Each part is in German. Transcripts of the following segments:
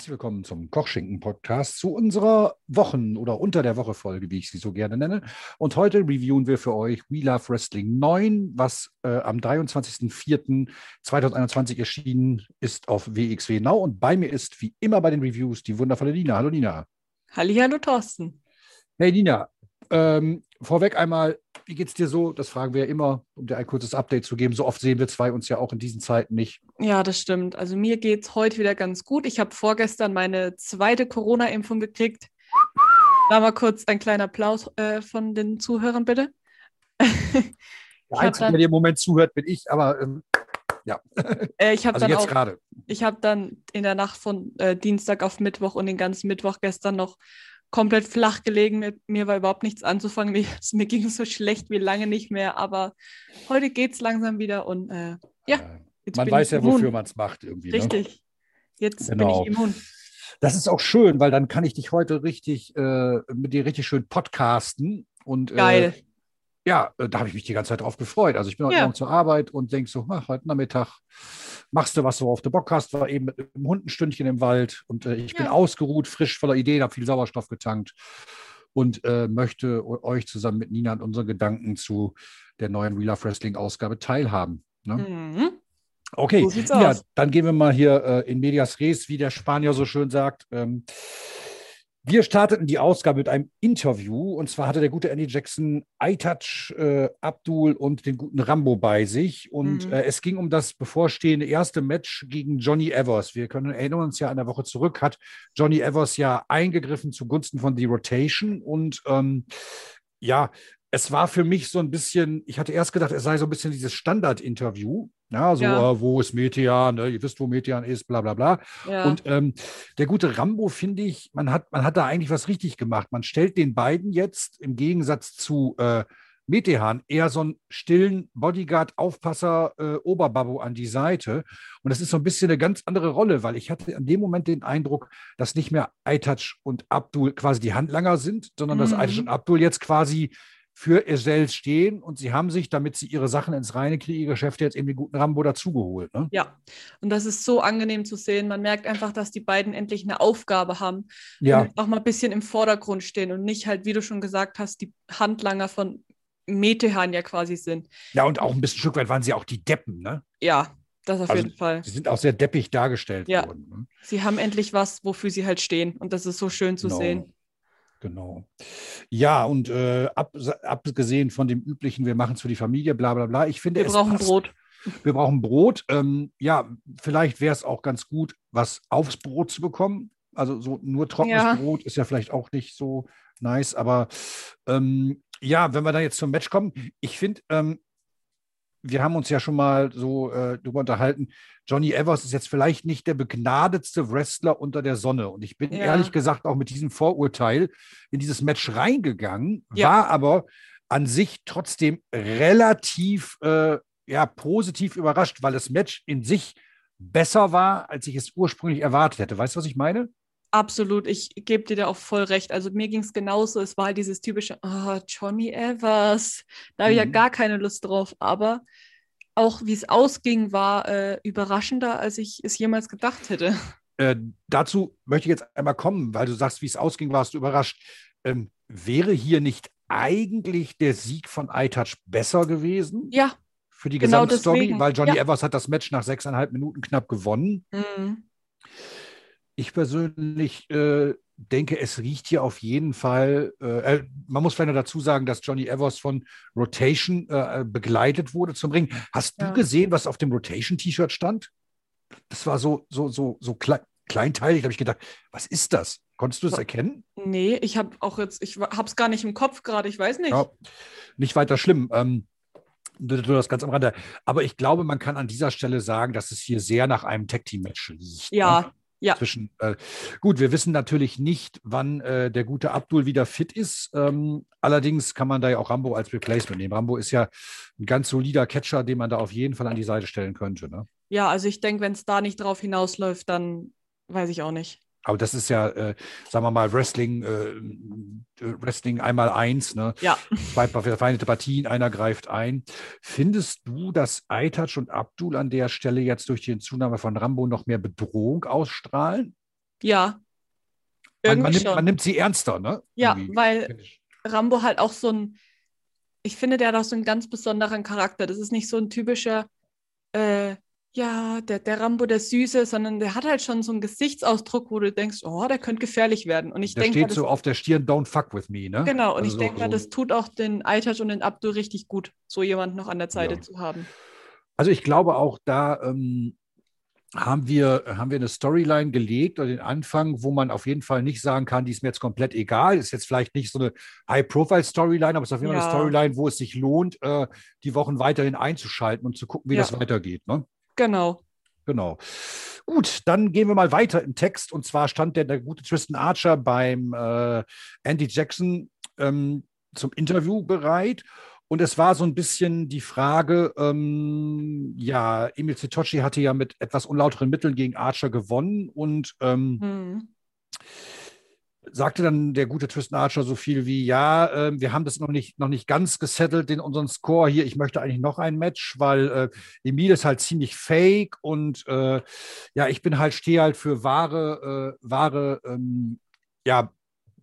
Herzlich willkommen zum Kochschinken-Podcast zu unserer Wochen- oder unter der Woche-Folge, wie ich sie so gerne nenne. Und heute reviewen wir für euch We Love Wrestling 9, was äh, am 23.04.2021 erschienen ist auf WXW Now. Und bei mir ist, wie immer bei den Reviews, die wundervolle Nina. Hallo Nina. Hallihallo Thorsten. Hey Nina, ähm, vorweg einmal, wie geht's dir so? Das fragen wir ja immer, um dir ein kurzes Update zu geben. So oft sehen wir zwei uns ja auch in diesen Zeiten nicht. Ja, das stimmt. Also mir geht es heute wieder ganz gut. Ich habe vorgestern meine zweite Corona-Impfung gekriegt. Da mal kurz ein kleiner Applaus äh, von den Zuhörern, bitte. Der Einzige, der dir im Moment zuhört, bin ich, aber ähm, ja. Äh, ich habe Also dann jetzt auch, gerade. ich habe dann in der Nacht von äh, Dienstag auf Mittwoch und den ganzen Mittwoch gestern noch komplett flach gelegen. Mit mir war überhaupt nichts anzufangen. Mir, mir ging es so schlecht wie lange nicht mehr. Aber heute geht es langsam wieder und äh, ja, Äh, jetzt Man bin weiß ich ja, immun. wofür man es macht irgendwie. Ne? Richtig. Jetzt Genau. bin ich immun. Das ist auch schön, weil dann kann ich dich heute richtig äh, mit dir richtig schön podcasten. Und, Geil. Äh, ja, äh, da habe ich mich die ganze Zeit drauf gefreut. Also ich bin heute Ja. Morgen zur Arbeit und denke so, ach, heute Nachmittag machst du, was du auf der Bock hast. War eben mit einem Hundenstündchen im Wald und äh, ich bin Ja. ausgeruht, frisch, voller Ideen, habe viel Sauerstoff getankt und äh, möchte euch zusammen mit Nina an unseren Gedanken zu der neuen Real Life Wrestling Ausgabe teilhaben. Ne? Mhm. Okay, So ja, aus. dann gehen wir mal hier äh, in medias res, wie der Spanier so schön sagt. Ähm, wir starteten die Ausgabe mit einem Interview und zwar hatte der gute Andy Jackson iTouch, äh, Abdul und den guten Rambo bei sich und Mhm. äh, es ging um das bevorstehende erste Match gegen Johnny Evers. Wir können erinnern uns ja an der Woche zurück, hat Johnny Evers ja eingegriffen zugunsten von The Rotation und ähm, ja, es war für mich so ein bisschen, ich hatte erst gedacht, es sei so ein bisschen dieses Standard-Interview. Ja, so, Ja. Äh, wo ist Metian? Ne? Ihr wisst, wo Metian ist, bla bla bla. Ja. Und ähm, der gute Rambo, finde ich, man hat, man hat da eigentlich was richtig gemacht. Man stellt den beiden jetzt im Gegensatz zu äh, Metehan eher so einen stillen Bodyguard, Aufpasser, äh, Oberbabbo an die Seite. Und das ist so ein bisschen eine ganz andere Rolle, weil ich hatte in dem Moment den Eindruck, dass nicht mehr Aitach und Abdul quasi die Handlanger sind, sondern dass Mhm. Aitach und Abdul jetzt quasi für Ezel stehen und sie haben sich, damit sie ihre Sachen ins reine kriegen, ihr Geschäft jetzt eben den guten Rambo dazugeholt. Ne? Ja, und das ist so angenehm zu sehen. Man merkt einfach, dass die beiden endlich eine Aufgabe haben Ja, und auch mal ein bisschen im Vordergrund stehen und nicht halt, wie du schon gesagt hast, die Handlanger von Metehan ja quasi sind. ja, und auch ein bisschen Stück weit waren sie auch die Deppen, ne? Ja, das auf Also, jeden Fall. Sie sind auch sehr deppig dargestellt Ja. worden. Ne? Sie haben endlich was, wofür sie halt stehen. Und das ist so schön zu Genau. sehen. Genau. Ja, und äh, ab, abgesehen von dem üblichen, wir machen es für die Familie, bla bla bla. Ich finde, Wir es brauchen passt. Brot. Wir brauchen Brot. Ähm, ja, vielleicht wäre es auch ganz gut, was aufs Brot zu bekommen. Also so nur trockenes Ja. Brot ist ja vielleicht auch nicht so nice. Aber ähm, ja, wenn wir dann jetzt zum Match kommen, ich finde, ähm, wir haben uns ja schon mal so äh, darüber unterhalten, Johnny Evers ist jetzt vielleicht nicht der begnadetste Wrestler unter der Sonne. Und ich bin Ja. ehrlich gesagt auch mit diesem Vorurteil in dieses Match reingegangen, Ja. war aber an sich trotzdem relativ äh, ja, positiv überrascht, weil das Match in sich besser war, als ich es ursprünglich erwartet hätte. Weißt du, was ich meine? Absolut, ich gebe dir da auch voll recht. Also mir ging es genauso. Es war halt dieses typische, oh, Johnny Evers. Da habe ich ja Mhm. gar keine Lust drauf. Aber auch wie es ausging, war äh, überraschender, als ich es jemals gedacht hätte. Äh, dazu möchte ich jetzt einmal kommen, weil du sagst, wie es ausging, warst du überrascht. Ähm, wäre hier nicht eigentlich der Sieg von iTouch besser gewesen Ja, für die genau Gesamtstory? deswegen, Weil Johnny ja. Evers hat das Match nach sechseinhalb Minuten knapp gewonnen. mhm. Ich persönlich äh, denke, es riecht hier auf jeden Fall. Äh, äh, man muss vielleicht noch dazu sagen, dass Johnny Evers von Rotation äh, begleitet wurde zum Ring. Hast Ja. du gesehen, was auf dem Rotation-T-Shirt stand? Das war so, so, so, so klei kleinteilig. Da habe ich gedacht, was ist das? Konntest du das Wa- erkennen? nee, ich habe auch jetzt, ich habe es gar nicht im Kopf gerade, ich weiß nicht. Ja, nicht weiter schlimm. Ähm, nur das ganz am Rande. Aber ich glaube, man kann an dieser Stelle sagen, dass es hier sehr nach einem Tag-Team-Match riecht. ne? Ja, zwischen. Äh, gut, wir wissen natürlich nicht, wann äh, der gute Abdul wieder fit ist. Ähm, allerdings kann man da ja auch Rambo als Replacement nehmen. Rambo ist ja ein ganz solider Catcher, den man da auf jeden Fall an die Seite stellen könnte. Ne? Ja, also ich denke, wenn es da nicht drauf hinausläuft, dann weiß ich auch nicht. Aber das ist ja, äh, sagen wir mal, Wrestling, äh, Wrestling einmal eins, ne? Ja. Zwei verfeindete Partien, einer greift ein. Findest du, dass Aitaj und Abdul an der Stelle jetzt durch die Zunahme von Rambo noch mehr Bedrohung ausstrahlen? Ja. Man, Irgendwie man, nimmt, schon. man nimmt sie ernster, ne? Ja, Irgendwie, weil. Rambo halt auch so ein, ich finde, der hat auch so einen ganz besonderen Charakter. Das ist nicht so ein typischer, äh, ja, der, der Rambo, der Süße, sondern der hat halt schon so einen Gesichtsausdruck, wo du denkst, oh, der könnte gefährlich werden. Und ich Der denke, steht das, so auf der Stirn, don't fuck with me, ne? genau, und Also ich so- denke mal, so- das tut auch den Aytaj und den Abdul richtig gut, so jemanden noch an der Seite Ja. zu haben. Also ich glaube auch da ähm, haben, wir, haben wir eine Storyline gelegt oder den Anfang, wo man auf jeden Fall nicht sagen kann, die ist mir jetzt komplett egal. Ist jetzt vielleicht nicht so eine High-Profile-Storyline, aber es ist auf jeden Fall eine Ja. Storyline, wo es sich lohnt, äh, die Wochen weiterhin einzuschalten und zu gucken, wie Ja. das weitergeht. Ne? Genau. Genau. Gut, dann gehen wir mal weiter im Text. Und zwar stand der, der gute Tristan Archer beim äh, Andy Jackson ähm, zum Interview bereit. Und es war so ein bisschen die Frage, ähm, ja, Emil Zitochi hatte ja mit etwas unlauteren Mitteln gegen Archer gewonnen und ähm, Hm. Sagte dann der gute Tristan Archer so viel wie, ja, ähm, wir haben das noch nicht, noch nicht ganz gesettelt in unseren Score hier. Ich möchte eigentlich noch ein Match, weil äh, Emil ist halt ziemlich fake und äh, ja, ich bin halt, stehe halt für wahre, äh, wahre, ähm, ja,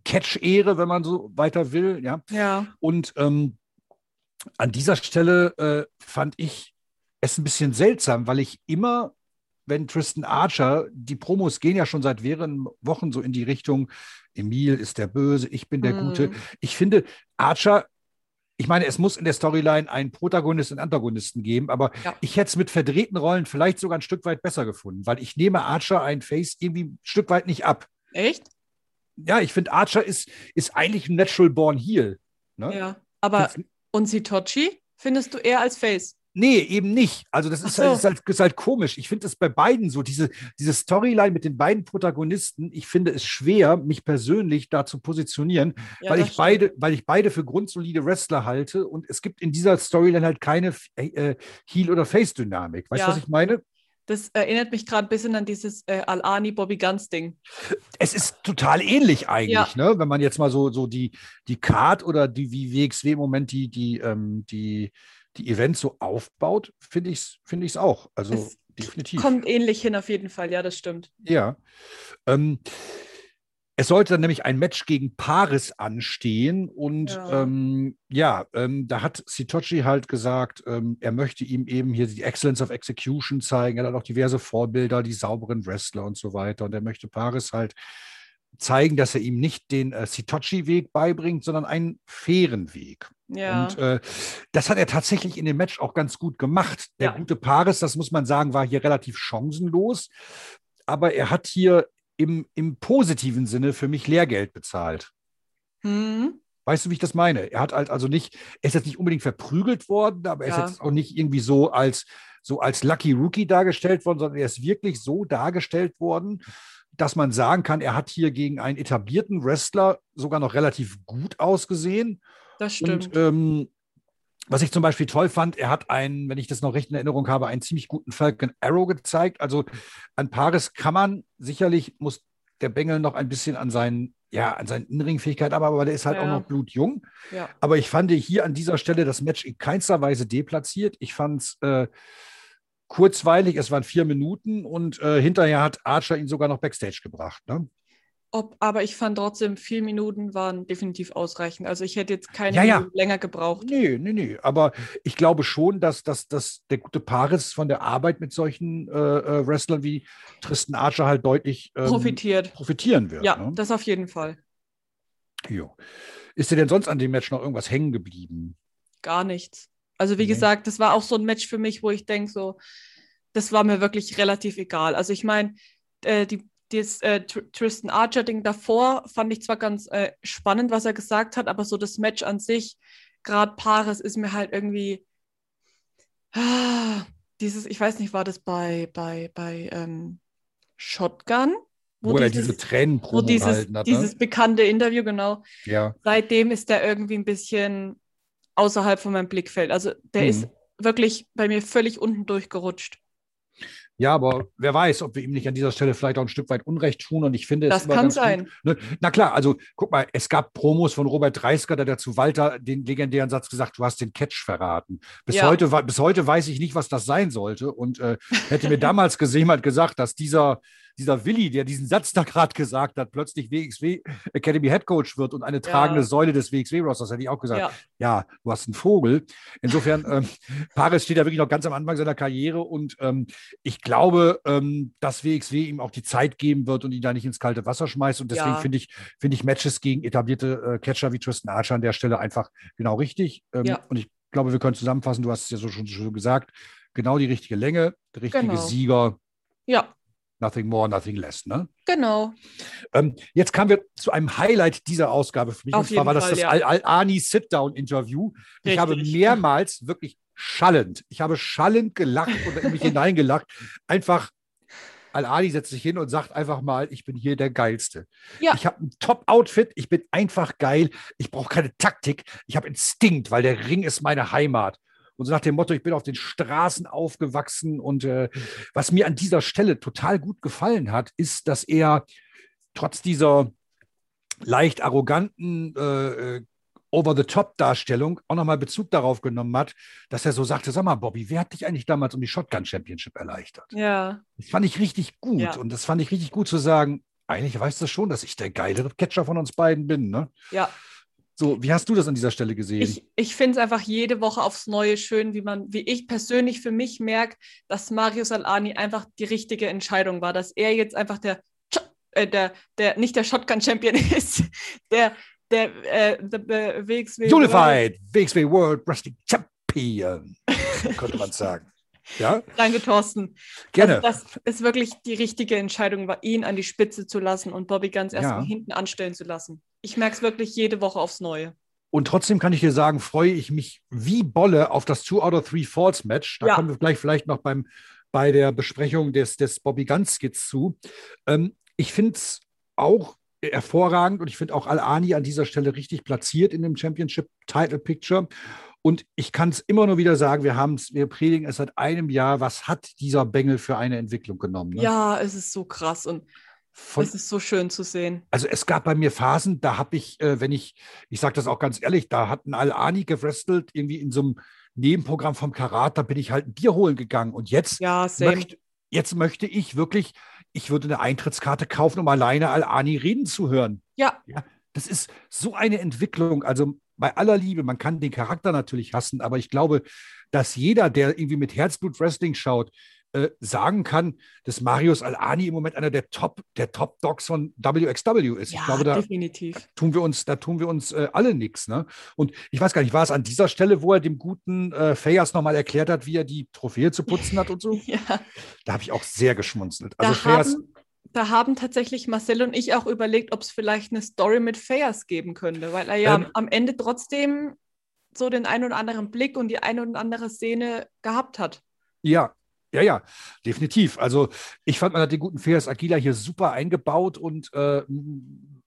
Catch-Ehre, wenn man so weiter will, ja. Ja. Und ähm, an dieser Stelle äh, fand ich es ein bisschen seltsam, weil ich immer, wenn Tristan Archer, die Promos gehen ja schon seit mehreren Wochen so in die Richtung, Emil ist der Böse, ich bin der Mhm. Gute. Ich finde, Archer, ich meine, es muss in der Storyline einen Protagonisten und Antagonisten geben, aber Ja. ich hätte es mit verdrehten Rollen vielleicht sogar ein Stück weit besser gefunden, weil ich nehme Archer ein Face irgendwie ein Stück weit nicht ab. Echt? Ja, ich finde, Archer ist, ist eigentlich ein Natural Born Heel. Ne? Ja. Aber Find's- und Sitochi findest du eher als Face? Nee, eben nicht. Also das ist, halt, so. ist, halt, ist halt komisch. Ich finde es bei beiden so, diese, diese Storyline mit den beiden Protagonisten, ich finde es schwer, mich persönlich da zu positionieren, Ja, weil, ich stimmt. beide, weil ich beide für grundsolide Wrestler halte und es gibt in dieser Storyline halt keine äh, Heel- oder Face-Dynamik. Weißt du, Ja. was ich meine? Das erinnert mich gerade ein bisschen an dieses äh, Al-Ani Bobby Guns Ding. Es ist total ähnlich eigentlich, ne? wenn man jetzt mal so, so die, die Card oder die, wie WXW im Moment die, die, ähm, die, die Events so aufbaut, finde ich es find ich's auch. Also Es definitiv. Kommt ähnlich hin auf jeden Fall, ja, das stimmt. Ja. Ähm, es sollte dann nämlich ein Match gegen Paris anstehen und Ja. ähm, ja ähm, da hat Sitochi halt gesagt, ähm, er möchte ihm eben hier die Excellence of Execution zeigen. Er hat auch diverse Vorbilder, die sauberen Wrestler und so weiter. Und er möchte Paris halt zeigen, dass er ihm nicht den äh, Sitochi-Weg beibringt, sondern einen fairen Weg. Ja. Und äh, das hat er tatsächlich in dem Match auch ganz gut gemacht. Der Ja. gute Paris, das muss man sagen, war hier relativ chancenlos. Aber er hat hier im, im positiven Sinne für mich Lehrgeld bezahlt. hm. Weißt du, wie ich das meine? Er hat halt also nicht, er ist jetzt nicht unbedingt verprügelt worden, aber er Ja. ist jetzt auch nicht irgendwie so als, so als Lucky Rookie dargestellt worden, sondern er ist wirklich so dargestellt worden, dass man sagen kann, er hat hier gegen einen etablierten Wrestler sogar noch relativ gut ausgesehen. Das stimmt. Und ähm, was ich zum Beispiel toll fand, er hat einen, wenn ich das noch recht in Erinnerung habe, einen ziemlich guten Falcon Arrow gezeigt. Also an Paris kann man sicherlich, muss der Bengel noch ein bisschen an seinen, ja, an seinen Innenringfähigkeiten, aber, aber der ist halt Ja. auch noch blutjung. ja. Aber ich fand hier an dieser Stelle das Match in keinster Weise deplatziert. Ich fand es äh, kurzweilig, es waren vier Minuten und äh, hinterher hat Archer ihn sogar noch Backstage gebracht. Ne? Ob, aber ich fand trotzdem, vier Minuten waren definitiv ausreichend. Also ich hätte jetzt keine Ja, ja. Länger gebraucht. Nee, nee, nee. Aber ich glaube schon, dass, dass, dass der gute Paris von der Arbeit mit solchen äh, äh, Wrestlern wie Tristan Archer halt deutlich ähm, Profitiert. profitieren wird. Ja, ne? das auf jeden Fall. Jo. Ist dir denn sonst an dem Match noch irgendwas hängen geblieben? Gar nichts. Also wie Nee. gesagt, das war auch so ein Match für mich, wo ich denke, so, das war mir wirklich relativ egal. Also ich meine, äh, die, das äh, Tr Tristan Archer-Ding davor fand ich zwar ganz äh, spannend, was er gesagt hat, aber so das Match an sich, gerade Paris, ist mir halt irgendwie ah, dieses, ich weiß nicht, war das bei, bei, bei ähm, Shotgun? Wo, er diese Tränen wo dieses, hat. dieses ne? bekannte Interview, genau Ja. seitdem ist der irgendwie ein bisschen außerhalb von meinem Blickfeld. Also der Mhm. ist wirklich bei mir völlig unten durchgerutscht. Ja, aber wer weiß, ob wir ihm nicht an dieser Stelle vielleicht auch ein Stück weit Unrecht tun. Und ich finde Das es kann sein. Gut, ne? Na klar, also guck mal, es gab Promos von Robert Dreisker, der dazu Walter den legendären Satz gesagt, du hast den Catch verraten. Bis, Ja. heute, bis heute weiß ich nicht, was das sein sollte. Und äh, hätte mir damals gesehen, hat gesagt, dass dieser, dieser Willi, der diesen Satz da gerade gesagt hat, plötzlich WXW Academy Head Coach wird und eine tragende Säule des WXW-Rosters, hätte ich auch gesagt, Ja. ja, du hast einen Vogel. Insofern, ähm, Paris steht da wirklich noch ganz am Anfang seiner Karriere und ähm, ich glaube, ähm, dass WXW ihm auch die Zeit geben wird und ihn da nicht ins kalte Wasser schmeißt. Und deswegen Ja. finde ich, finde ich Matches gegen etablierte äh, Catcher wie Tristan Archer an der Stelle einfach genau richtig. Ähm, Ja. Und ich glaube, wir können zusammenfassen, du hast es ja so schon, schon gesagt, genau die richtige Länge, der richtige Genau. Sieger, Ja, nothing more, nothing less. Ne? genau. Ähm, jetzt kamen wir zu einem Highlight dieser Ausgabe für mich. Auf und zwar war das Fall, das ja. Al-Ani Sit-Down-Interview. Ich habe mehrmals wirklich schallend, ich habe schallend gelacht und in mich hineingelacht. Einfach, Al-Ani setzt sich hin und sagt einfach mal, ich bin hier der Geilste. Ja. Ich habe ein Top-Outfit, ich bin einfach geil, ich brauche keine Taktik, ich habe Instinkt, weil der Ring ist meine Heimat. Und so nach dem Motto, ich bin auf den Straßen aufgewachsen und äh, was mir an dieser Stelle total gut gefallen hat, ist, dass er trotz dieser leicht arroganten äh, äh, Over-the-Top-Darstellung auch nochmal Bezug darauf genommen hat, dass er so sagte, sag mal, Bobby, wer hat dich eigentlich damals um die Shotgun Championship erleichtert? Ja, Das fand ich richtig gut Ja. und das fand ich richtig gut zu sagen, eigentlich weißt du schon, dass ich der geilere Catcher von uns beiden bin. Ne? ja. So, wie hast du das an dieser Stelle gesehen? Ich, ich finde es einfach jede Woche aufs Neue schön, wie man, wie ich persönlich für mich merke, dass Marius Alani einfach die richtige Entscheidung war, dass er jetzt einfach der, äh, der, der nicht der Shotgun-Champion ist, der, der, äh, der, der WXW Unified WXW World Wrestling Champion, könnte man sagen. Ja, Danke, Thorsten. gerne. Also das ist wirklich die richtige Entscheidung, war ihn an die Spitze zu lassen und Bobby ganz erst Ja. hinten anstellen zu lassen. Ich merke es wirklich jede Woche aufs Neue. Und trotzdem kann ich dir sagen, freue ich mich wie Bolle auf das Two out of Three Falls Match. Da Ja. kommen wir gleich vielleicht noch beim, bei der Besprechung des, des Bobby Guns Skits zu. Ähm, ich finde es auch hervorragend und ich finde auch Al-Ani an dieser Stelle richtig platziert in dem Championship Title Picture. Und ich kann es immer nur wieder sagen, wir haben es, wir predigen es seit einem Jahr, was hat dieser Bengel für eine Entwicklung genommen? Ne? Ja, es ist so krass und Von, es ist so schön zu sehen. also es gab bei mir Phasen, da habe ich, äh, wenn ich, ich sage das auch ganz ehrlich, da hat ein Al-Ani gewrestelt, irgendwie in so einem Nebenprogramm vom Karat, da bin ich halt ein Bier holen gegangen. Und jetzt, Ja, möcht, jetzt möchte ich wirklich, ich würde eine Eintrittskarte kaufen, um alleine Al-Ani reden zu hören. Ja, Das ist so eine Entwicklung. Also bei aller Liebe, man kann den Charakter natürlich hassen, aber ich glaube, dass jeder, der irgendwie mit Herzblut Wrestling schaut, äh, sagen kann, dass Marius Al-Ani im Moment einer der Top, der Top Dogs von WXW ist. ja ich glaube, da definitiv. tun wir uns, da tun wir uns äh, alle nichts. Ne? Und ich weiß gar nicht, war es an dieser Stelle, wo er dem guten äh, Fayas nochmal erklärt hat, wie er die Trophäe zu putzen hat und so? Ja, Da habe ich auch sehr geschmunzelt. da, Also Fayas, haben, da haben tatsächlich Marcel und ich auch überlegt, ob es vielleicht eine Story mit Fayas geben könnte, weil er ja Ähm. am Ende trotzdem so den ein oder anderen Blick und die eine oder andere Szene gehabt hat. ja, ja, ja, definitiv. Also ich fand, man hat den guten Fayas Aguila hier super eingebaut und äh,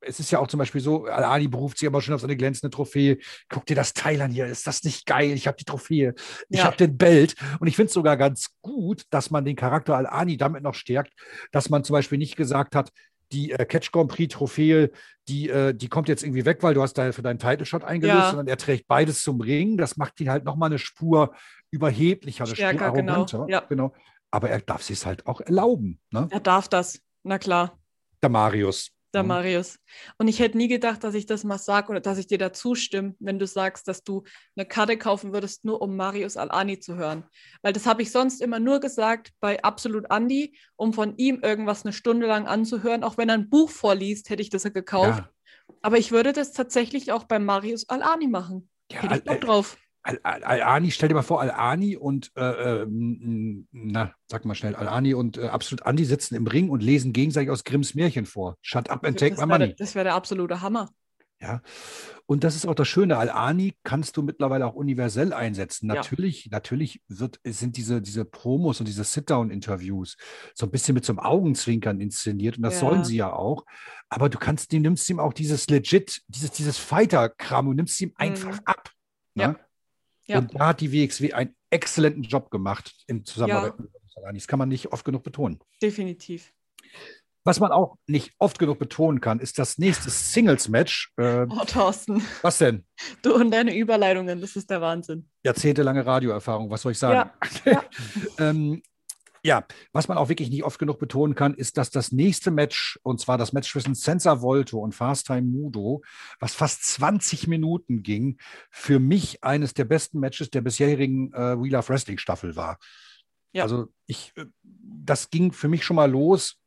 es ist ja auch zum Beispiel so, Al-Ani beruft sich immer schon auf seine glänzende Trophäe. Guck dir das Teil an hier, ist das nicht geil? Ich habe die Trophäe, ich Ja. habe den Belt. Und ich finde es sogar ganz gut, dass man den Charakter Al-Ani damit noch stärkt, dass man zum Beispiel nicht gesagt hat, die äh, Catch Grand Prix Trophäe, die, äh, die kommt jetzt irgendwie weg, weil du hast da für deinen Title Shot eingelöst, Ja. sondern er trägt beides zum Ring. Das macht ihn halt nochmal eine Spur überheblicher, eine Stärker, genau. arroganter. Ja. genau. Aber er darf sich halt auch erlauben, ne? Er darf das, na klar. Der Marius. Der Mhm. Marius. Und ich hätte nie gedacht, dass ich das mal sage oder dass ich dir da zustimme, wenn du sagst, dass du eine Karte kaufen würdest, nur um Marius Al-Ani zu hören. Weil das habe ich sonst immer nur gesagt bei Absolut Andy, um von ihm irgendwas eine Stunde lang anzuhören. Auch wenn er ein Buch vorliest, hätte ich das ja gekauft. Ja, Aber ich würde das tatsächlich auch bei Marius Al-Ani machen. ja Hätte ich Bock drauf. Al- Al- Al-Ani, stell dir mal vor, Al-Ani und, äh, äh, na, sag mal schnell, Al-Ani und äh, Absolut Andi sitzen im Ring und lesen gegenseitig aus Grimms Märchen vor. Shut up and take das my wäre money. das wär der absolute Hammer. Ja. Und das ist auch das Schöne. Al-Ani kannst du mittlerweile auch universell einsetzen. Ja. Natürlich, natürlich wird, sind diese, diese Promos und diese Sit-Down-Interviews so ein bisschen mit so einem Augenzwinkern inszeniert und das Ja. sollen sie ja auch. Aber du kannst, du nimmst ihm auch dieses legit, dieses, dieses Fighter-Kram, du nimmst ihm einfach ab. Ja. Ne? Ja. Und da hat die WXW einen exzellenten Job gemacht in Zusammenarbeit mit uns. Das kann man nicht oft genug betonen. Definitiv. Was man auch nicht oft genug betonen kann, ist das nächste Singles-Match. Äh, Oh, Thorsten, was denn? du und deine Überleitungen, das ist der Wahnsinn. Jahrzehntelange Radioerfahrung, was soll ich sagen? Ja, ja. ähm, ja, was man auch wirklich nicht oft genug betonen kann, ist, dass das nächste Match, und zwar das Match zwischen Senza Volto und Fast Time Mudo, was fast 20 Minuten ging, für mich eines der besten Matches der bisherigen äh, Wheel of Wrestling Staffel war. Ja. Also ich, äh, das ging für mich schon mal los.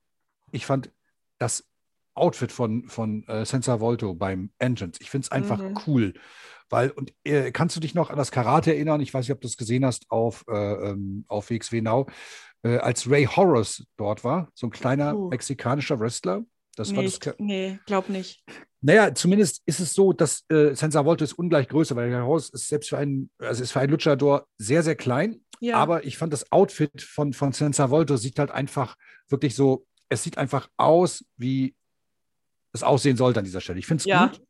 Ich fand das Outfit von, von äh, Senza Volto beim Engines, ich finde es einfach Mhm. cool. Weil, und äh, kannst du dich noch an das Karate erinnern? Ich weiß nicht, ob du es gesehen hast auf, äh, ähm, auf WXW Now, äh, als Ray Horace dort war, so ein kleiner Puh. mexikanischer Wrestler. Das war nee, das, ich, nee, glaub nicht. naja, zumindest ist es so, dass äh, Senza Volto ist ungleich größer, weil Ray Horace ist selbst für einen, also ist für einen Luchador sehr, sehr klein. Ja, Aber ich fand das Outfit von, von Senza Volto sieht halt einfach wirklich so, es sieht einfach aus, wie es aussehen sollte an dieser Stelle. Ich finde es Ja. gut.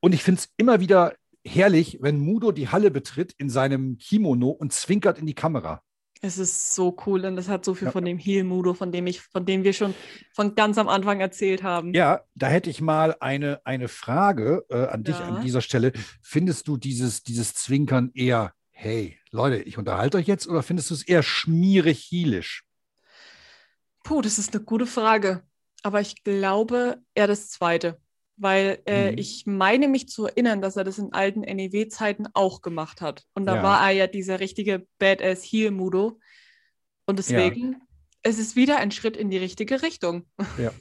Und ich finde es immer wieder herrlich, wenn Mudo die Halle betritt in seinem Kimono und zwinkert in die Kamera. Es ist so cool und das hat so viel Ja. von dem Heel-Mudo, von dem ich, von dem wir schon von ganz am Anfang erzählt haben. Ja, da hätte ich mal eine, eine Frage äh, an dich Ja. an dieser Stelle. Findest du dieses, dieses Zwinkern eher, hey, Leute, ich unterhalte euch jetzt, oder findest du es eher schmierig hielisch? Puh, das ist eine gute Frage. Aber ich glaube eher das Zweite. Weil äh, Mhm. ich meine mich zu erinnern, dass er das in alten NEW-Zeiten auch gemacht hat. Und da Ja. war er ja dieser richtige Badass Heel-Mudo. Und deswegen, es ist wieder ein Schritt in die richtige Richtung.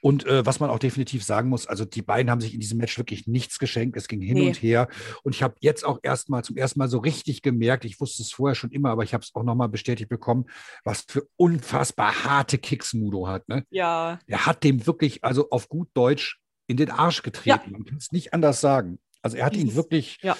Und äh, was man auch definitiv sagen muss, also die beiden haben sich in diesem Match wirklich nichts geschenkt. Es ging hin Nee. und her. Und ich habe jetzt auch erstmal zum ersten Mal so richtig gemerkt, ich wusste es vorher schon immer, aber ich habe es auch nochmal bestätigt bekommen, was für unfassbar harte Kicks Mudo hat. Ne? Ja, Er hat dem wirklich, also auf gut Deutsch, in den Arsch getreten. Man kann es nicht anders sagen. Also er hat ihn wirklich. ja.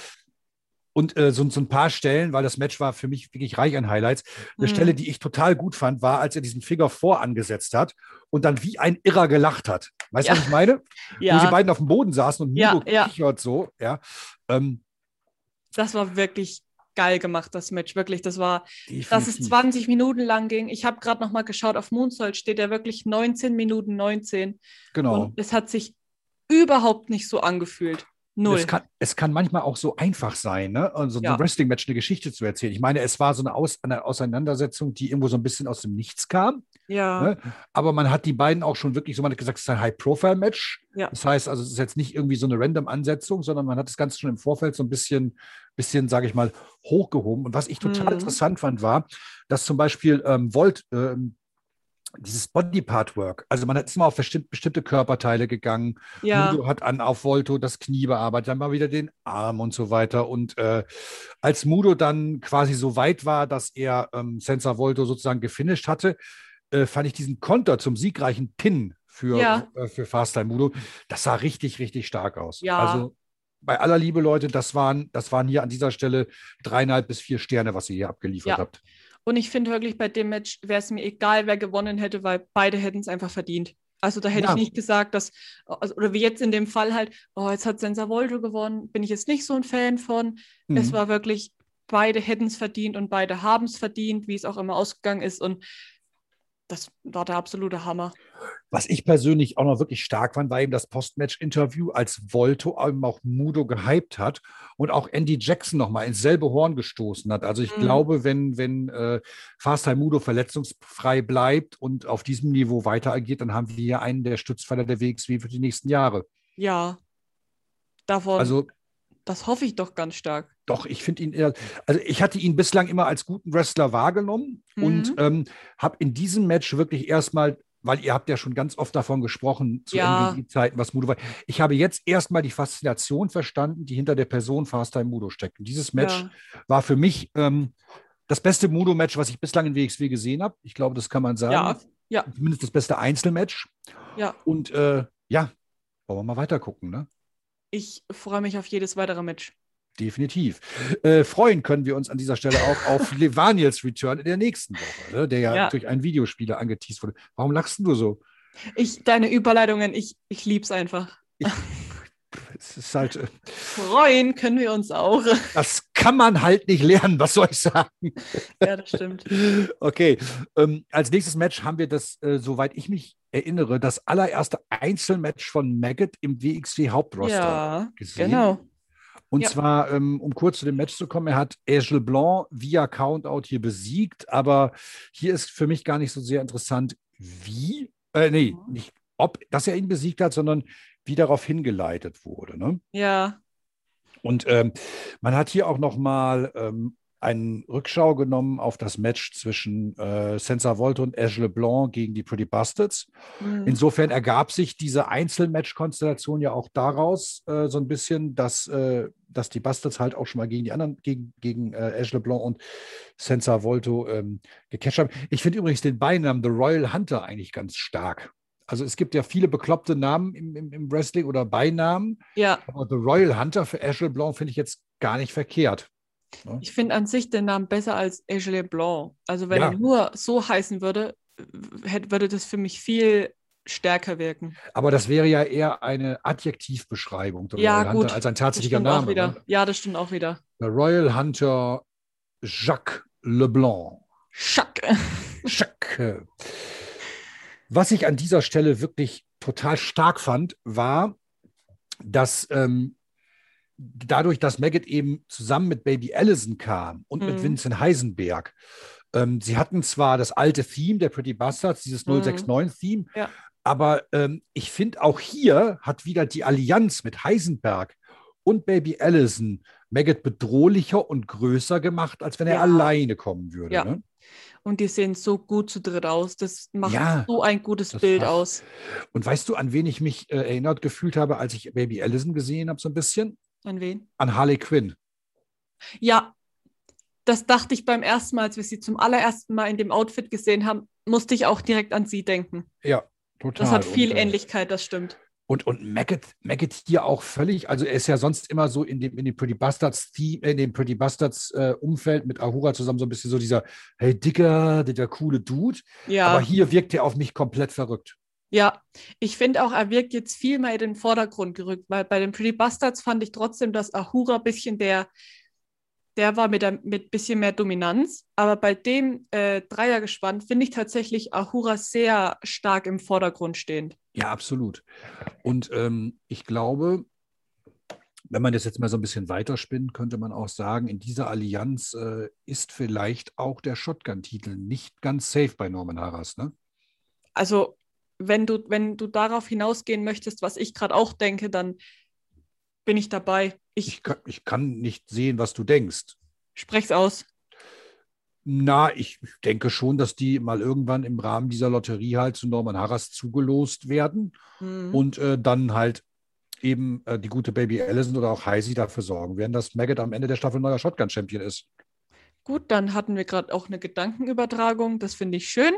Und äh, so, so ein paar Stellen, weil das Match war für mich wirklich reich an Highlights. Eine Mhm. Stelle, die ich total gut fand, war, als er diesen Finger vorangesetzt hat und dann wie ein Irrer gelacht hat. Weißt du, Ja. was ich meine? Wo sie ja, beiden auf dem Boden saßen und Ja, Mudo ja. kichert so. Ja, ähm, das war wirklich geil gemacht, das Match. Wirklich, das war, dass es definitiv. 20 Minuten lang ging. Ich habe gerade noch mal geschaut, auf Moonsault steht er wirklich 19 Minuten 19. Genau. Und es hat sich überhaupt nicht so angefühlt. Null. Es kann, es kann manchmal auch so einfach sein, ne? Also Ja. ein Wrestling-Match eine Geschichte zu erzählen. Ich meine, es war so eine, Aus, eine Auseinandersetzung, die irgendwo so ein bisschen aus dem Nichts kam. ja, Ne? Aber man hat die beiden auch schon wirklich, so man hat gesagt, es ist ein High-Profile-Match. Ja. Das heißt, also es ist jetzt nicht irgendwie so eine random Ansetzung, sondern man hat das Ganze schon im Vorfeld so ein bisschen, bisschen, sage ich mal, hochgehoben. Und was ich total Mhm. interessant fand, war, dass zum Beispiel ähm, Volt ähm, dieses Body-Part-Work, also man hat ist immer auf bestimmte, Körperteile gegangen. ja, Mudo hat an auf Volto das Knie bearbeitet, dann mal wieder den Arm und so weiter. Und äh, als Mudo dann quasi so weit war, dass er ähm, Senza Volto sozusagen gefinisht hatte, äh, fand ich diesen Konter zum siegreichen Pin für, Ja. äh, für Fast Time Mudo, das sah richtig, richtig stark aus. Ja. Also bei aller Liebe, Leute, das waren, das waren hier an dieser Stelle dreieinhalb bis vier Sterne, was ihr hier abgeliefert Ja. habt. Und ich finde wirklich, bei dem Match wäre es mir egal, wer gewonnen hätte, weil beide hätten es einfach verdient. Also da hätte Ja. ich nicht gesagt, dass, also, oder wie jetzt in dem Fall halt, oh, jetzt hat Sensa Volto gewonnen, bin ich jetzt nicht so ein Fan von. Es Mhm. war wirklich, beide hätten es verdient und beide haben es verdient, wie es auch immer ausgegangen ist. Und das war der absolute Hammer. Was ich persönlich auch noch wirklich stark fand, war eben das Postmatch-Interview, als Volto eben auch Mudo gehypt hat und auch Andy Jackson nochmal ins selbe Horn gestoßen hat. Also ich Mhm. glaube, wenn, wenn äh, Fast Time Mudo verletzungsfrei bleibt und auf diesem Niveau weiter agiert, dann haben wir hier einen der Stützpfeiler der WXW für die nächsten Jahre. Ja, davon, Also das hoffe ich doch ganz stark. Doch, ich finde ihn eher, also ich hatte ihn bislang immer als guten Wrestler wahrgenommen Mhm. und ähm, habe in diesem Match wirklich erstmal, weil ihr habt ja schon ganz oft davon gesprochen, zu Ja. NWG-Zeiten, was Mudo war. Ich habe jetzt erstmal die Faszination verstanden, die hinter der Person Fast Time Mudo steckt. Und dieses Match Ja. war für mich ähm, das beste Mudo-Match, was ich bislang in WXW gesehen habe. Ich glaube, das kann man sagen. Ja, ja. Zumindest das beste Einzelmatch. Ja. Und äh, ja, wollen wir mal weiter gucken, ne? Ich freue mich auf jedes weitere Match. Definitiv. Äh, freuen können wir uns an dieser Stelle auch auf Levaniels Return in der nächsten Woche, ne, der ja, Ja. durch einen Videospieler angeteased wurde. Warum lachst du so? Ich, deine Überleitungen, ich, ich liebe es einfach. Es ist halt, äh, Freuen können wir uns auch. das kann man halt nicht lernen, was soll ich sagen? Ja, das stimmt. Okay, ähm, als nächstes Match haben wir das, äh, soweit ich mich erinnere, das allererste Einzelmatch von Maggot im WXW Hauptroster Ja, gesehen. genau. Und Ja. zwar, ähm, um kurz zu dem Match zu kommen, er hat Aigle Blanc via Countout hier besiegt, aber hier ist für mich gar nicht so sehr interessant, wie, äh, nee, Mhm. nicht ob, dass er ihn besiegt hat, sondern wie darauf hingeleitet wurde. Ne? Ja, Und ähm, man hat hier auch nochmal ähm, einen Rückschau genommen auf das Match zwischen äh, Senza Volta und Aigle Blanc gegen die Pretty Bastards. mhm. Insofern ergab sich diese Einzelmatch-Konstellation ja auch daraus äh, so ein bisschen, dass, äh, dass die Bastards halt auch schon mal gegen die anderen, gegen, gegen äh, Ash LeBlanc und Senza Volto ähm, gecatcht haben. Ich finde übrigens den Beinamen The Royal Hunter eigentlich ganz stark. Also es gibt ja viele bekloppte Namen im, im, im Wrestling oder Beinamen, ja. aber The Royal Hunter für Ash LeBlanc finde ich jetzt gar nicht verkehrt. Ich finde an sich den Namen besser als Aigle Blanc. Also wenn Ja. er nur so heißen würde, hätte, würde das für mich viel stärker wirken. Aber das wäre ja eher eine Adjektivbeschreibung, The Ja, Royal gut. Hunter, als ein Das tatsächlicher Name. wieder. Ne? Ja, das stimmt auch wieder. The Royal Hunter Jacques Leblanc. Schack. Schack. Was ich an dieser Stelle wirklich total stark fand, war, dass ähm, dadurch, dass Maggot eben zusammen mit Baby Allison kam und mit Mhm. Vincent Heisenberg, ähm, sie hatten zwar das alte Theme der Pretty Bastards, dieses Mhm. 069-Theme, Ja. aber ähm, ich finde auch hier hat wieder die Allianz mit Heisenberg und Baby Allison Maggot bedrohlicher und größer gemacht, als wenn er Ja. alleine kommen würde. Ja. Ne? Und die sehen so gut zu dritt aus. Das macht Ja, so ein gutes Bild passt. aus. Und weißt du, an wen ich mich äh, erinnert gefühlt habe, als ich Baby Allison gesehen habe, so ein bisschen? An wen? An Harley Quinn. Ja, das dachte ich beim ersten Mal, als wir sie zum allerersten Mal in dem Outfit gesehen haben, musste ich auch direkt an sie denken. Ja, total. Das hat viel und, äh, Ähnlichkeit, das stimmt. Und, und Maggot, Maggot hier auch völlig, also er ist ja sonst immer so in dem, in dem Pretty Bastards Theme, in dem Pretty Bastards äh, Umfeld mit Ahura zusammen so ein bisschen so dieser, hey Dicker, der coole Dude. Ja, Aber hier wirkt er auf mich komplett verrückt. ja. Ich finde auch, er wirkt jetzt viel mehr in den Vordergrund gerückt, weil bei den Pretty Bastards fand ich trotzdem, dass Ahura ein bisschen der, der war mit ein mit bisschen mehr Dominanz. Aber bei dem äh, Dreiergespann finde ich tatsächlich Ahura sehr stark im Vordergrund stehend. Ja, absolut. Und ähm, ich glaube, wenn man das jetzt mal so ein bisschen weiterspinnt, könnte man auch sagen, in dieser Allianz äh, ist vielleicht auch der Shotgun-Titel nicht ganz safe bei Norman Harras, ne? also wenn du, wenn du darauf hinausgehen möchtest, was ich gerade auch denke, dann bin ich dabei. Ich Ich kann, ich kann nicht sehen, was du denkst. spreche es aus. Na, ich denke schon, dass die mal irgendwann im Rahmen dieser Lotterie halt zu Norman Harras zugelost werden Mhm. und äh, dann halt eben äh, die gute Baby Allison oder auch Heisi dafür sorgen werden, dass Maggot am Ende der Staffel neuer Shotgun-Champion ist. Gut, dann hatten wir gerade auch eine Gedankenübertragung. Das finde ich schön.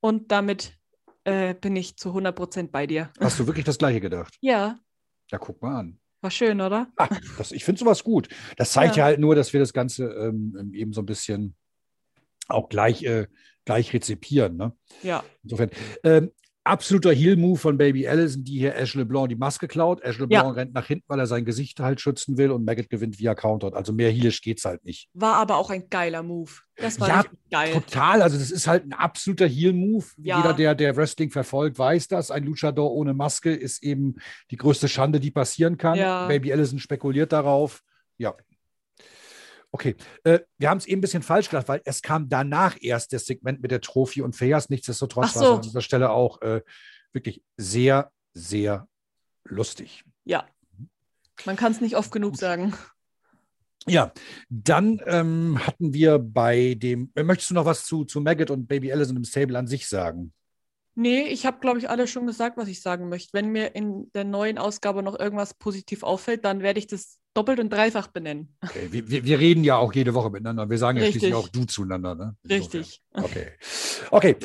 Und damit äh, bin ich zu 100% bei dir. Hast du wirklich das Gleiche gedacht? Ja, Ja, guck mal an. war schön, oder? Ah, das, ich finde sowas gut. Das zeigt ja. Ja. halt nur, dass wir das Ganze ähm, eben so ein bisschen auch gleich, äh, gleich rezipieren. Ne? Ja. Insofern, ähm, absoluter Heel-Move von Baby Allison, die hier Ash LeBlanc die Maske klaut. Ash LeBlanc rennt nach hinten, weil er sein Gesicht halt schützen will und Maggot gewinnt via Counter. Also mehr Heelisch geht's halt nicht. War aber auch ein geiler Move. Das war Ja, geil. Total, also das ist halt ein absoluter Heel-Move. Ja. Jeder, der, der Wrestling verfolgt, weiß das. Ein Luchador ohne Maske ist eben die größte Schande, die passieren kann. Ja. Baby Allison spekuliert darauf. Ja. Okay, äh, wir haben es eben ein bisschen falsch gedacht, weil es kam danach erst das Segment mit der Trophy und Fayas. Nichtsdestotrotz Ach war es so. an dieser Stelle auch äh, wirklich sehr, sehr lustig. Ja. Man kann es nicht oft genug sagen. Ja, dann ähm, hatten wir bei dem. äh, Möchtest du noch was zu, zu Maggot und Baby Allison im Stable an sich sagen? Nee, ich habe, glaube ich, alles schon gesagt, was ich sagen möchte. Wenn mir in der neuen Ausgabe noch irgendwas positiv auffällt, dann werde ich das doppelt und dreifach benennen. Okay, wir, wir, wir reden ja auch jede Woche miteinander. Wir sagen ja Richtig. schließlich auch du zueinander. Ne? Richtig. Okay. Okay.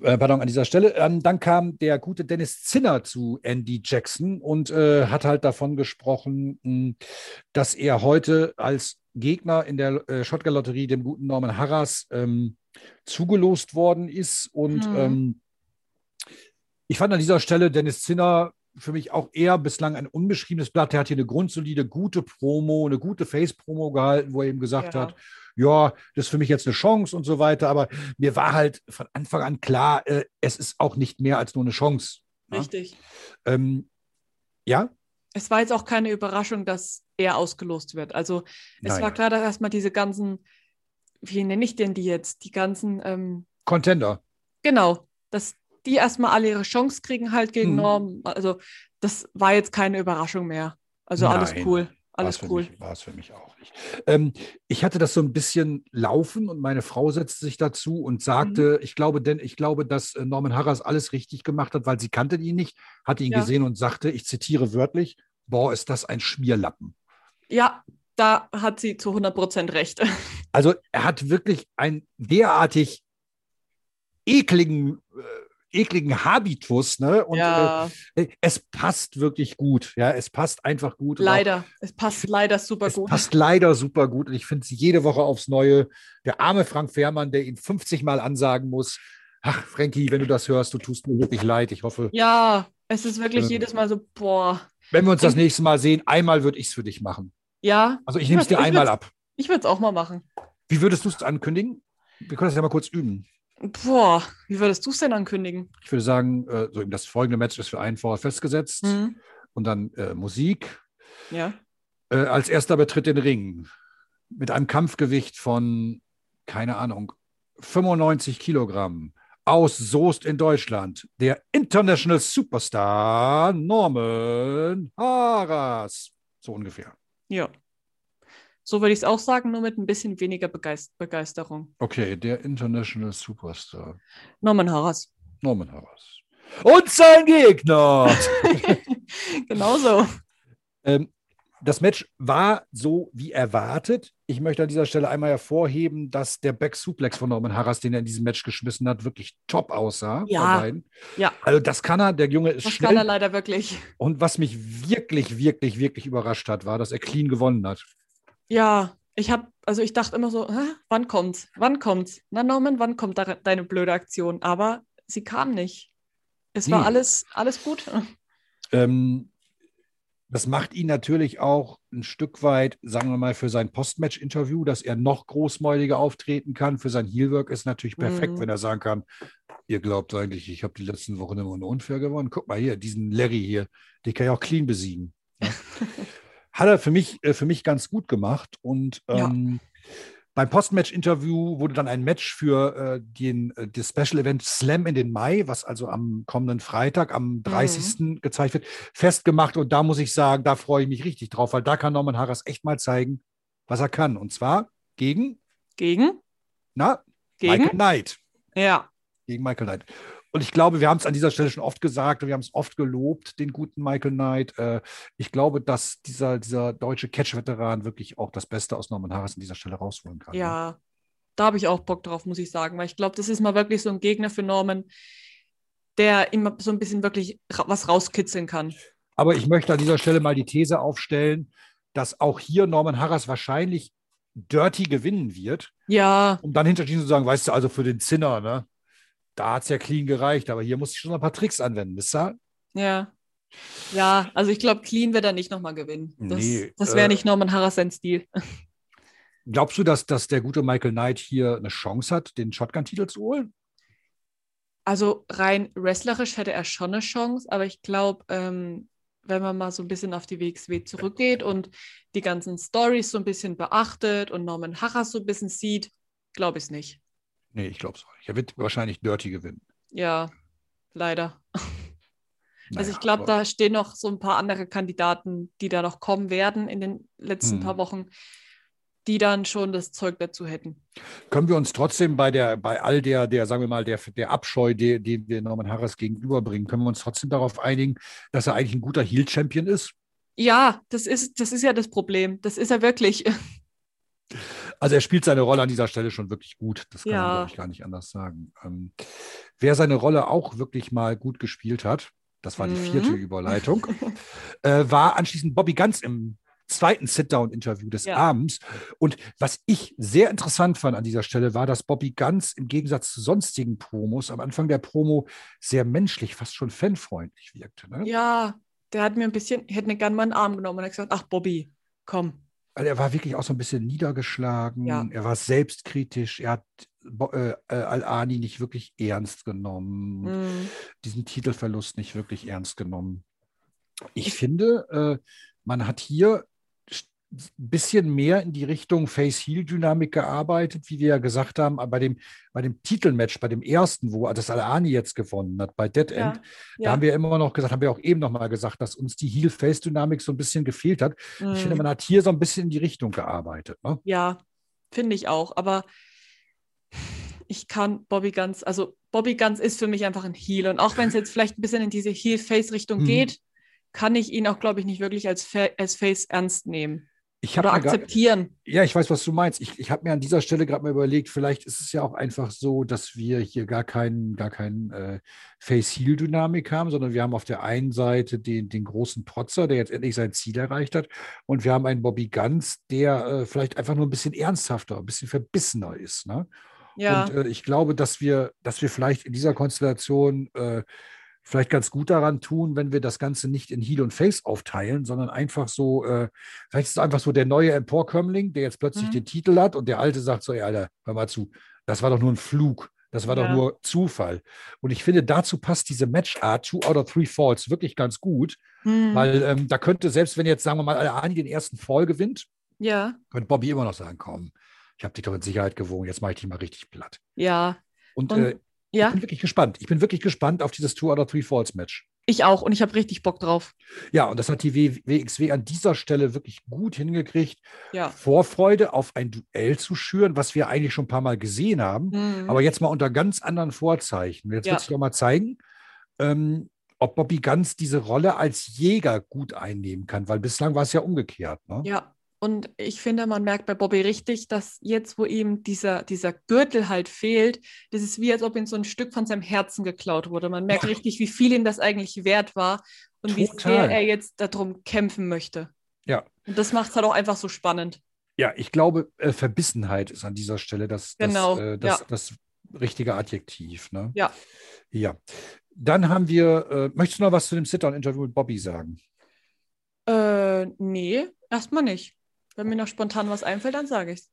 Äh, pardon, an dieser Stelle. Ähm, dann kam der gute Dennis Zinner zu Andy Jackson und äh, hat halt davon gesprochen, mh, dass er heute als Gegner in der äh, Shotgun-Lotterie dem guten Norman Harras ähm, zugelost worden ist. Und Mhm. ähm, ich fand an dieser Stelle Dennis Zinner für mich auch eher bislang ein unbeschriebenes Blatt. Der hat hier eine grundsolide, gute Promo, eine gute Face-Promo gehalten, wo er eben gesagt Ja. hat, ja, das ist für mich jetzt eine Chance und so weiter. Aber mir war halt von Anfang an klar, äh, es ist auch nicht mehr als nur eine Chance. Ja? Richtig. Ähm, ja, Es war jetzt auch keine Überraschung, dass er ausgelost wird. Also es Nein. war klar, dass erstmal diese ganzen, wie nenne ich denn die jetzt? Die ganzen, ähm, Contender. genau, dass die erstmal alle ihre Chance kriegen halt gegen Mhm. Norm. Also das war jetzt keine Überraschung mehr. Also alles Nein. cool. Alles War's für cool. War es für mich auch nicht. Ähm, ich hatte das so ein bisschen laufen und meine Frau setzte sich dazu und sagte, Mhm. ich glaube, denn ich glaube, dass äh, Norman Harras alles richtig gemacht hat, weil sie kannte ihn nicht, hatte ihn Ja. gesehen und sagte, ich zitiere wörtlich, boah, ist das ein Schmierlappen. Ja, da hat sie zu 100 Prozent recht. Also er hat wirklich einen derartig ekligen, äh, ekligen Habitus, ne? Und ja, äh, es passt wirklich gut. Ja, es passt einfach gut. Und auch- leider. Es passt leider super Es gut. passt leider super gut und ich finde es jede Woche aufs Neue. Der arme Frank Fährmann, der ihn 50 Mal ansagen muss. Ach, Frankie, wenn du das hörst, du tust mir wirklich leid. Ich hoffe, Ja, es ist wirklich Äh. jedes Mal so, boah. wenn wir uns das nächste Mal sehen, einmal würde ich es für dich machen. Ja, Also ich nehme es dir einmal ab. Ich würde es auch mal machen. Wie würdest du es ankündigen? Wir können das ja mal kurz üben. Boah, wie würdest du es denn ankündigen? Ich würde sagen, äh, so eben das folgende Match ist für einen vorher festgesetzt Hm, und dann äh, Musik. Ja. Äh, als erster betritt den Ring mit einem Kampfgewicht von, keine Ahnung, 95 Kilogramm aus Soest in Deutschland, der International Superstar Norman Haras. So ungefähr. Ja. So würde ich es auch sagen, nur mit ein bisschen weniger Begeist Begeisterung. Okay, der International Superstar Norman Harras. Norman Haras. Und sein Gegner. Genauso. Ähm, das Match war so wie erwartet. Ich möchte an dieser Stelle einmal hervorheben, dass der Back Suplex von Norman Harras, den er in diesem Match geschmissen hat, wirklich top aussah. Ja. Ja. Also das kann er, der Junge ist Das kann er schnell. leider wirklich. Und was mich wirklich, wirklich, wirklich überrascht hat, war, dass er clean gewonnen hat. Ja, ich habe, also ich dachte immer so, Hä, wann kommt's? Wann kommt's? Na Norman, wann kommt da deine blöde Aktion? Aber sie kam nicht. Es war Nee. alles, alles gut. Ähm, das macht ihn natürlich auch ein Stück weit, sagen wir mal, für sein Postmatch-Interview, dass er noch großmäuliger auftreten kann. Für sein Heelwork ist natürlich perfekt, Mhm. wenn er sagen kann, ihr glaubt eigentlich, ich habe die letzten Wochen immer nur unfair gewonnen. Guck mal hier, diesen Larry hier, den kann ich auch clean besiegen. Ja. Hat er für mich, äh, für mich ganz gut gemacht. Und Ja. ähm, beim Postmatch-Interview wurde dann ein Match für äh, den, äh, das Special Event Slam in den Mai, was also am kommenden Freitag, am 30. gezeigt wird, festgemacht. Und da muss ich sagen, da freue ich mich richtig drauf, weil da kann Norman Harras echt mal zeigen, was er kann. Und zwar gegen, Gegen? na, Gegen? Michael Knight. Ja. Gegen Michael Knight. Und ich glaube, wir haben es an dieser Stelle schon oft gesagt und wir haben es oft gelobt, den guten Michael Knight. Äh, ich glaube, dass dieser, dieser deutsche Catch-Veteran wirklich auch das Beste aus Norman Harras an dieser Stelle rausholen kann. ne? Ja, da habe ich auch Bock drauf, muss ich sagen, weil ich glaube, das ist mal wirklich so ein Gegner für Norman, der immer so ein bisschen wirklich ra was rauskitzeln kann. Aber ich möchte an dieser Stelle mal die These aufstellen, dass auch hier Norman Harras wahrscheinlich dirty gewinnen wird, Ja, um dann hinterher zu sagen, weißt du, also für den Zinner, ne? Da hat es ja clean gereicht, aber hier muss ich schon ein paar Tricks anwenden, wisst ihr? ja. Ja, also ich glaube, Clean wird er nicht nochmal gewinnen. Das, Nee, das wäre äh, nicht Norman Harras sein Stil. Glaubst du, dass, dass der gute Michael Knight hier eine Chance hat, den Shotgun-Titel zu holen? Also rein wrestlerisch hätte er schon eine Chance, aber ich glaube, ähm, wenn man mal so ein bisschen auf die WXW zurückgeht und die ganzen Stories so ein bisschen beachtet und Norman Harras so ein bisschen sieht, glaube ich es nicht. Nee, ich glaube es auch nicht. Er wird wahrscheinlich dirty gewinnen. Ja, leider. Also Naja, ich glaube, da stehen noch so ein paar andere Kandidaten, die da noch kommen werden in den letzten Hm. paar Wochen, die dann schon das Zeug dazu hätten. Können wir uns trotzdem bei der, bei all der, der, sagen wir mal, der, der Abscheu, die, den wir Norman Harras gegenüberbringen, können wir uns trotzdem darauf einigen, dass er eigentlich ein guter Heel-Champion ist? Ja, das ist, das ist ja das Problem. Das ist er wirklich. Also er spielt seine Rolle an dieser Stelle schon wirklich gut. Das kann man, Ja. glaube ich, gar nicht anders sagen. Ähm, wer seine Rolle auch wirklich mal gut gespielt hat, das war die Mhm. vierte Überleitung, äh, war anschließend Bobby Ganz im zweiten Sit-Down-Interview des Ja. Abends. Und was ich sehr interessant fand an dieser Stelle war, dass Bobby ganz im Gegensatz zu sonstigen Promos am Anfang der Promo sehr menschlich, fast schon fanfreundlich wirkte. Ne? Ja, der hat mir ein bisschen, ich hätte mir gerne mal einen Arm genommen und hat gesagt, ach Bobby, komm. Also er war wirklich auch so ein bisschen niedergeschlagen. Ja. Er war selbstkritisch. Er hat äh, äh, Al-Ani nicht wirklich ernst genommen. Mm, Diesen Titelverlust nicht wirklich ernst genommen. Ich finde, äh, man hat hier bisschen mehr in die Richtung Face-Heel-Dynamik gearbeitet, wie wir ja gesagt haben, bei dem, bei dem Titelmatch, bei dem ersten, wo das Al-Ani jetzt gewonnen hat, bei Dead End, ja, da ja. haben wir immer noch gesagt, haben wir auch eben noch mal gesagt, dass uns die Heel-Face-Dynamik so ein bisschen gefehlt hat. Ich finde, mm, man hat hier so ein bisschen in die Richtung gearbeitet. Ne? ja, finde ich auch. Aber ich kann Bobby Guns, also Bobby Guns ist für mich einfach ein Heel. Und auch wenn es jetzt vielleicht ein bisschen in diese Heel-Face-Richtung Mhm. geht, kann ich ihn auch, glaube ich, nicht wirklich als, Fa als Face ernst nehmen. Ich Oder akzeptieren. Ja, ich weiß, was du meinst. Ich, ich habe mir an dieser Stelle gerade mal überlegt, vielleicht ist es ja auch einfach so, dass wir hier gar keinen gar kein, äh, Face-Heel-Dynamik haben, sondern wir haben auf der einen Seite den, den großen Protzer, der jetzt endlich sein Ziel erreicht hat, und wir haben einen Bobby Ganz, der äh, vielleicht einfach nur ein bisschen ernsthafter, ein bisschen verbissener ist. Ne? Ja, Und äh, ich glaube, dass wir, dass wir vielleicht in dieser Konstellation äh, vielleicht ganz gut daran tun, wenn wir das Ganze nicht in Heel und Face aufteilen, sondern einfach so, äh, vielleicht ist es einfach so der neue Emporkömmling, der jetzt plötzlich Mhm. den Titel hat und der alte sagt so, ey, Alter, hör mal zu, das war doch nur ein Flug. Das war doch Ja. nur Zufall. Und ich finde, dazu passt diese Matchart, Two out of Three Falls, wirklich ganz gut, hm, weil ähm, da könnte, selbst wenn jetzt, sagen wir mal, Ani den ersten Fall gewinnt, ja, könnte Bobby immer noch sagen, komm, ich habe dich doch in Sicherheit gewogen, jetzt mache ich dich mal richtig platt. ja, Und, Und- äh, ja, ich bin wirklich gespannt. Ich bin wirklich gespannt auf dieses Two of Three Falls Match. ich auch. Und ich habe richtig Bock drauf. Ja, und das hat die WXW an dieser Stelle wirklich gut hingekriegt, Ja. Vorfreude auf ein Duell zu schüren, was wir eigentlich schon ein paar Mal gesehen haben, Mhm. aber jetzt mal unter ganz anderen Vorzeichen. Jetzt Ja. wird sich doch mal zeigen, ähm, ob Bobby Ganz diese Rolle als Jäger gut einnehmen kann, weil bislang war es ja umgekehrt. Ne? Ja, und ich finde, man merkt bei Bobby richtig, dass jetzt, wo ihm dieser, dieser Gürtel halt fehlt, das ist wie, als ob ihm so ein Stück von seinem Herzen geklaut wurde. Man merkt richtig, wie viel ihm das eigentlich wert war und wie Total. sehr er jetzt darum kämpfen möchte. Ja. Und das macht es halt auch einfach so spannend. Ja, ich glaube, äh, Verbissenheit ist an dieser Stelle das, das, Genau, äh, das, ja. das richtige Adjektiv. Ne? Ja. Ja. Dann haben wir, äh, möchtest du noch was zu dem Sit-Down-Interview mit Bobby sagen? Äh, nee, erstmal nicht. Wenn mir noch spontan was einfällt, dann sage ich's.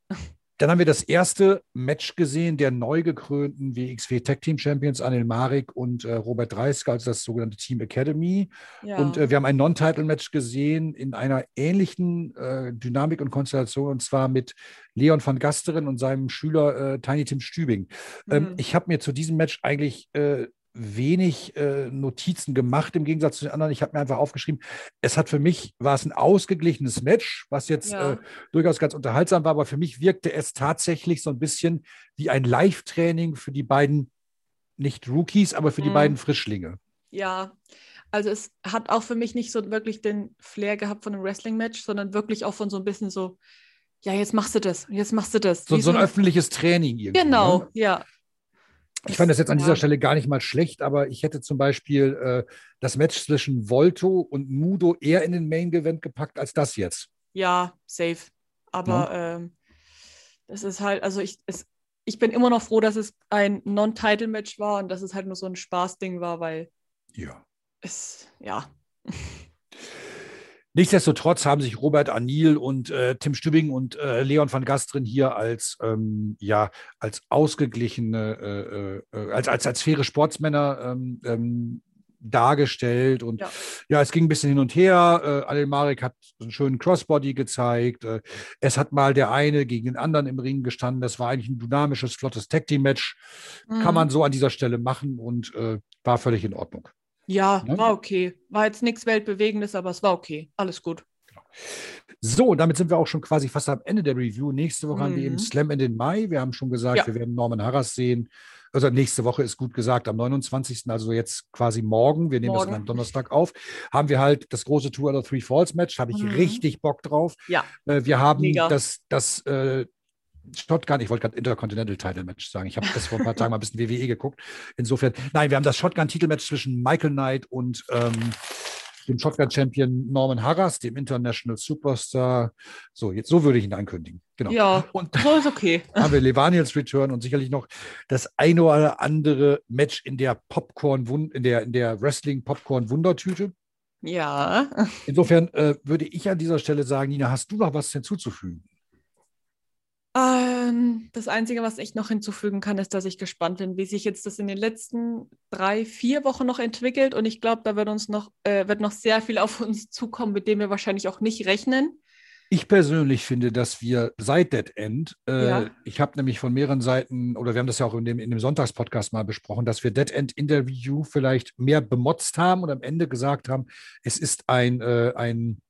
Dann haben wir das erste Match gesehen der neu gekrönten WXW Tag Team Champions Anil Marik und äh, Robert Dreisker, also das sogenannte Team Academy. Ja. Und äh, wir haben ein Non-Title-Match gesehen in einer ähnlichen äh, Dynamik und Konstellation, und zwar mit Leon van Gasteren und seinem Schüler äh, Tiny Tim Stübing. Ähm, Mhm. ich habe mir zu diesem Match eigentlich äh, wenig äh, Notizen gemacht, im Gegensatz zu den anderen. Ich habe mir einfach aufgeschrieben, es hat für mich, war es ein ausgeglichenes Match, was jetzt Ja. äh, durchaus ganz unterhaltsam war, aber für mich wirkte es tatsächlich so ein bisschen wie ein Live-Training für die beiden, nicht Rookies, aber für die Mhm. beiden Frischlinge. Ja, also es hat auch für mich nicht so wirklich den Flair gehabt von einem Wrestling-Match, sondern wirklich auch von so ein bisschen so, ja, jetzt machst du das, jetzt machst du das. So, so ein öffentliches Training irgendwie. Genau, Ne? ja. Ich fand das jetzt an Ja. dieser Stelle gar nicht mal schlecht, aber ich hätte zum Beispiel äh, das Match zwischen Volto und Mudo eher in den Main Event gepackt als das jetzt. Ja, safe. Aber ähm, das ist halt, also ich, es, ich bin immer noch froh, dass es ein Non-Title-Match war und dass es halt nur so ein Spaßding war, weil Ja. es, ja, Nichtsdestotrotz haben sich Robert Anil und äh, Tim Stübing und äh, Leon van Gastrin hier als ähm, ja als ausgeglichene, äh, äh, als, als, als faire Sportsmänner ähm, ähm, dargestellt. Und ja. Ja. es ging ein bisschen hin und her. Äh, Anil Marek hat einen schönen Crossbody gezeigt. Äh, es hat mal der eine gegen den anderen im Ring gestanden. Das war eigentlich ein dynamisches, flottes Tag-Team-Match. Kann Mhm. man so an dieser Stelle machen und äh, war völlig in Ordnung. Ja, Ne? war okay. War jetzt nichts Weltbewegendes, aber es war okay. Alles gut. So, damit sind wir auch schon quasi fast am Ende der Review. Nächste Woche haben wir eben Mhm. Slam in den Mai. Wir haben schon gesagt, Ja. wir werden Norman Harras sehen. Also nächste Woche ist gut gesagt, am 29. Also jetzt quasi morgen. Wir nehmen das Morgen. an einem Donnerstag auf. Haben wir halt das große Two oder Three Falls Match. Habe ich Mhm. richtig Bock drauf. Ja. Äh, wir haben Mega. das, das äh, Shotgun, ich wollte gerade Intercontinental Title Match sagen. Ich habe das vor ein paar Tagen mal ein bisschen WWE geguckt. Insofern, nein, wir haben das Shotgun Titelmatch zwischen Michael Knight und ähm, dem Shotgun-Champion Norman Harras, dem International Superstar. So, jetzt so würde ich ihn ankündigen. Genau. Ja, Und so ist okay. haben wir Levaniels Return und sicherlich noch das eine oder andere Match in der Popcorn, in der, in der Wrestling-Popcorn-Wundertüte. Ja. Insofern äh, würde ich an dieser Stelle sagen, Nina, hast du noch was hinzuzufügen? Ähm, das Einzige, was ich noch hinzufügen kann, ist, dass ich gespannt bin, wie sich jetzt das in den letzten drei, vier Wochen noch entwickelt. Und ich glaube, da wird uns noch, äh, wird noch sehr viel auf uns zukommen, mit dem wir wahrscheinlich auch nicht rechnen. Ich persönlich finde, dass wir seit Dead End, äh, Ja. ich habe nämlich von mehreren Seiten, oder wir haben das ja auch in dem, in dem Sonntagspodcast mal besprochen, dass wir Dead End Interview vielleicht mehr bemotzt haben und am Ende gesagt haben, es ist ein, äh, ein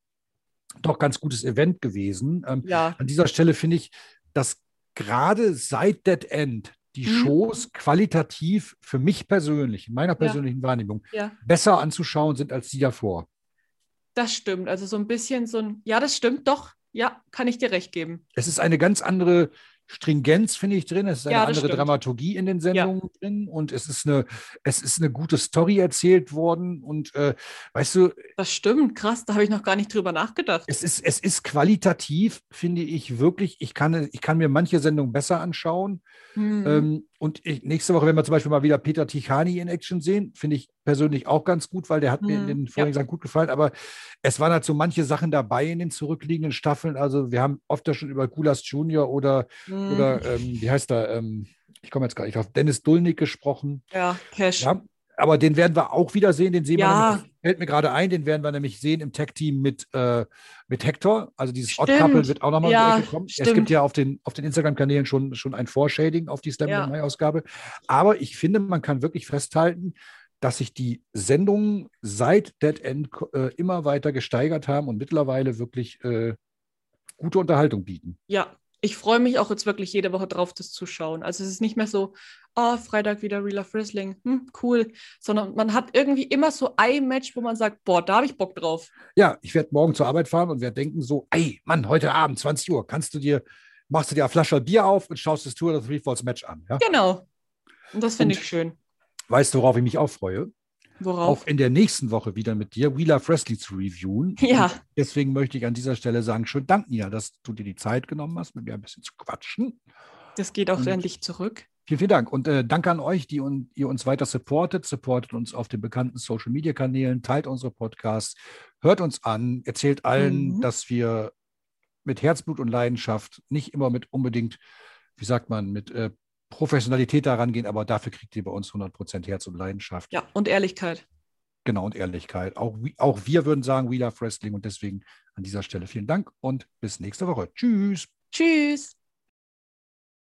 doch ganz gutes Event gewesen. Ähm, Ja, An dieser Stelle finde ich, dass gerade seit Dead End die Mhm. Shows qualitativ für mich persönlich, in meiner persönlichen Wahrnehmung, ja, besser anzuschauen sind als die davor. das stimmt. Also so ein bisschen so ein, ja, das stimmt, doch. Ja, kann ich dir recht geben. Es ist eine ganz andere Stringenz, finde ich, drin. Es ist eine Ja, andere stimmt. Dramaturgie in den Sendungen drin und es ist eine, es ist eine gute Story erzählt worden. Und äh, weißt du, Das stimmt, krass, da habe ich noch gar nicht drüber nachgedacht. es ist, es ist qualitativ, finde ich, wirklich. Ich kann, ich kann mir manche Sendungen besser anschauen. Hm. Ähm, und ich, nächste Woche werden wir zum Beispiel mal wieder Peter Tichani in Action sehen. Finde ich persönlich auch ganz gut, weil der hat mir in Mhm, den ja. vorigen Sachen gut gefallen. Aber es waren halt so manche Sachen dabei in den zurückliegenden Staffeln. Also wir haben oft ja schon über Gulas Junior oder, Hm. oder ähm, wie heißt er? Ähm, ich komme jetzt gar nicht auf Dennis Dulnik gesprochen. ja, Cash. Ja, aber den werden wir auch wieder sehen. Den sehen Ja. wir nämlich, fällt mir gerade ein, den werden wir nämlich sehen im Tag-Team mit, äh, mit Hector. Also dieses. Odd-Couple wird auch nochmal Ja, kommen. Es stimmt. gibt ja auf den, auf den Instagram-Kanälen schon, schon ein Foreshading auf die Slam Ja. Mai-Ausgabe. Aber ich finde, man kann wirklich festhalten, dass sich die Sendungen seit Dead End äh, immer weiter gesteigert haben und mittlerweile wirklich äh, gute Unterhaltung bieten. Ja, ich freue mich auch jetzt wirklich jede Woche drauf, das zu schauen. Also es ist nicht mehr so, oh, Freitag wieder Real Life Wrestling, hm, cool, sondern man hat irgendwie immer so ein Match, wo man sagt, boah, da habe ich Bock drauf. Ja, ich werde morgen zur Arbeit fahren und werde denken so, ey, Mann, heute Abend, 20 Uhr, kannst du dir, machst du dir eine Flasche Bier auf und schaust das Tour of Three Falls Match an. Ja? Genau. Und das finde ich schön. Weißt du, worauf ich mich auch freue? Worauf? Auch in der nächsten Woche wieder mit dir We Love Wrestling zu reviewen. Ja. Und deswegen möchte ich an dieser Stelle sagen, schönen Dank, Nina, dass du dir die Zeit genommen hast, mit mir ein bisschen zu quatschen. Das geht auch endlich zurück. Vielen, vielen Dank. Und äh, danke an euch, die un ihr uns weiter supportet. Supportet uns auf den bekannten Social Media Kanälen, teilt unsere Podcasts, hört uns an, erzählt allen, Mhm. dass wir mit Herzblut und Leidenschaft nicht immer mit unbedingt, wie sagt man, mit äh, Professionalität daran gehen, aber dafür kriegt ihr bei uns 100% Herz und Leidenschaft. Ja, und Ehrlichkeit. Genau, und Ehrlichkeit. Auch, auch wir würden sagen, We Love Wrestling und deswegen an dieser Stelle vielen Dank und bis nächste Woche. Tschüss. Tschüss.